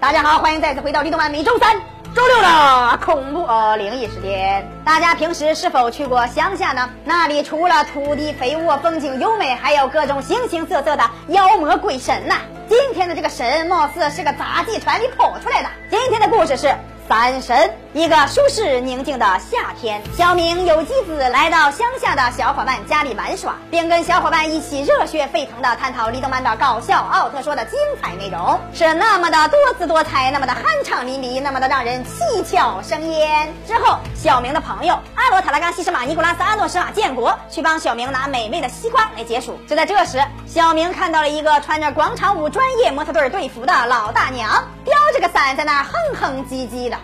大家好，欢迎再次回到绿动漫每周三、周六的恐怖呃灵异时间。大家平时是否去过乡下呢？那里除了土地肥沃、风景优美，还有各种形形色色的妖魔鬼神呐、今天的这个神貌似是个杂技团里跑出来的。今天的故事是。三神，一个舒适宁静的夏天，小明有机子来到乡下的小伙伴家里玩耍，并跟小伙伴一起热血沸腾的探讨李动漫的搞笑奥特说的精彩内容，是那么的多姿多彩，那么的酣畅淋漓，那么的让人七窍生烟。之后，小明的朋友阿罗塔拉冈西什马尼古拉斯阿诺什马建国去帮小明拿美味的西瓜来解暑。就在这时，小明看到了一个穿着广场舞专业模特队队服的老大娘，叼着个伞在那哼哼唧唧的。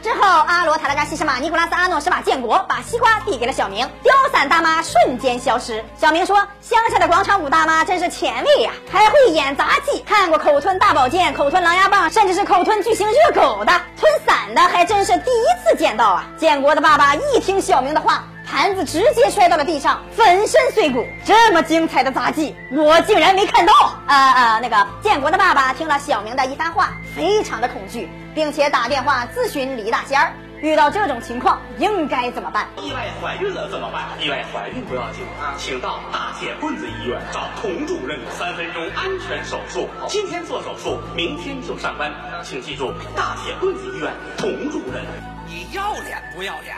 之后，阿罗塔拉加西什马尼古拉斯阿诺什马建国把西瓜递给了小明，吊伞大妈瞬间消失。小明说：“乡下的广场舞大妈真是前卫呀，还会演杂技，看过口吞大宝剑、口吞狼牙棒，甚至是口吞巨型热狗的，吞伞的还真是第一次见到啊！”建国的爸爸一听小明的话。盘子直接摔到了地上，粉身碎骨。这么精彩的杂技，我竟然没看到！啊啊，那个建国的爸爸听了小明的一番话，非常的恐惧，并且打电话咨询李大仙儿，遇到这种情况应该怎么办？意外怀孕了怎么办？意外怀孕不要紧啊，请到大铁棍子医院找童主任，三分钟安全手术。今天做手术，明天就上班。请记住，大铁棍子医院童主任。你要脸不要脸？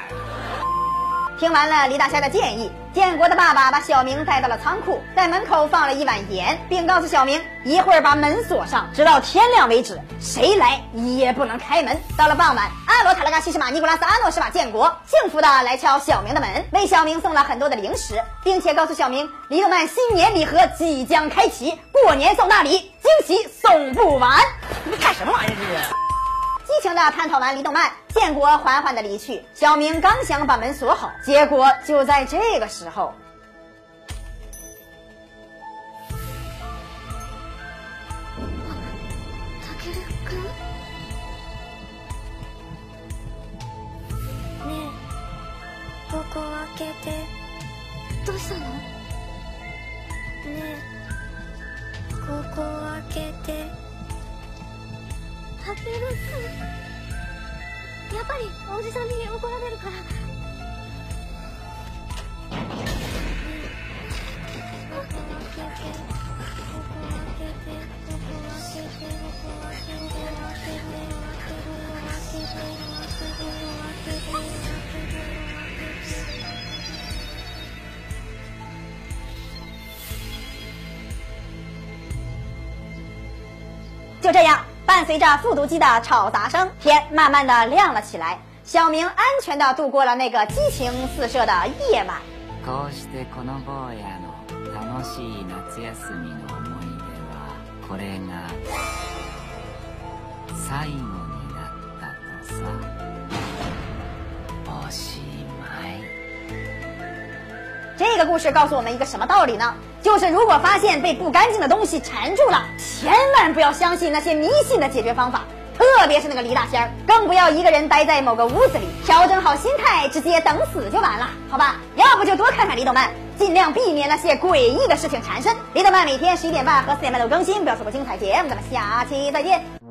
听完了李大虾的建议，建国的爸爸把小明带到了仓库，在门口放了一碗盐，并告诉小明一会儿把门锁上，直到天亮为止，谁来也不能开门。到了傍晚，阿罗塔拉加西什马尼古拉斯阿诺什马建国幸福的来敲小明的门，为小明送了很多的零食，并且告诉小明，李动漫新年礼盒即将开启，过年送大礼，惊喜送不完。你们干什么玩意儿？这是。激情的探讨完离动漫，建国缓缓的离去。小明刚想把门锁好，结果就在这个时候，ねえここ開けてどうしたのねえここ開けて やっぱりおじさんに怒られるから就这样。伴随着复读机的吵杂声，天慢慢的亮了起来。小明安全的度过了那个激情四射的夜晚。こうしてこの坊やの楽しい夏休みの思い出はこれが最後になったとさ 这个故事告诉我们一个什么道理呢？就是如果发现被不干净的东西缠住了，千万不要相信那些迷信的解决方法，特别是那个李大仙儿，更不要一个人待在某个屋子里，调整好心态，直接等死就完了，好吧？要不就多看看李斗曼，尽量避免那些诡异的事情缠身。李斗曼每天十一点半和四点半都更新，不要错过精彩节目，咱们下期再见。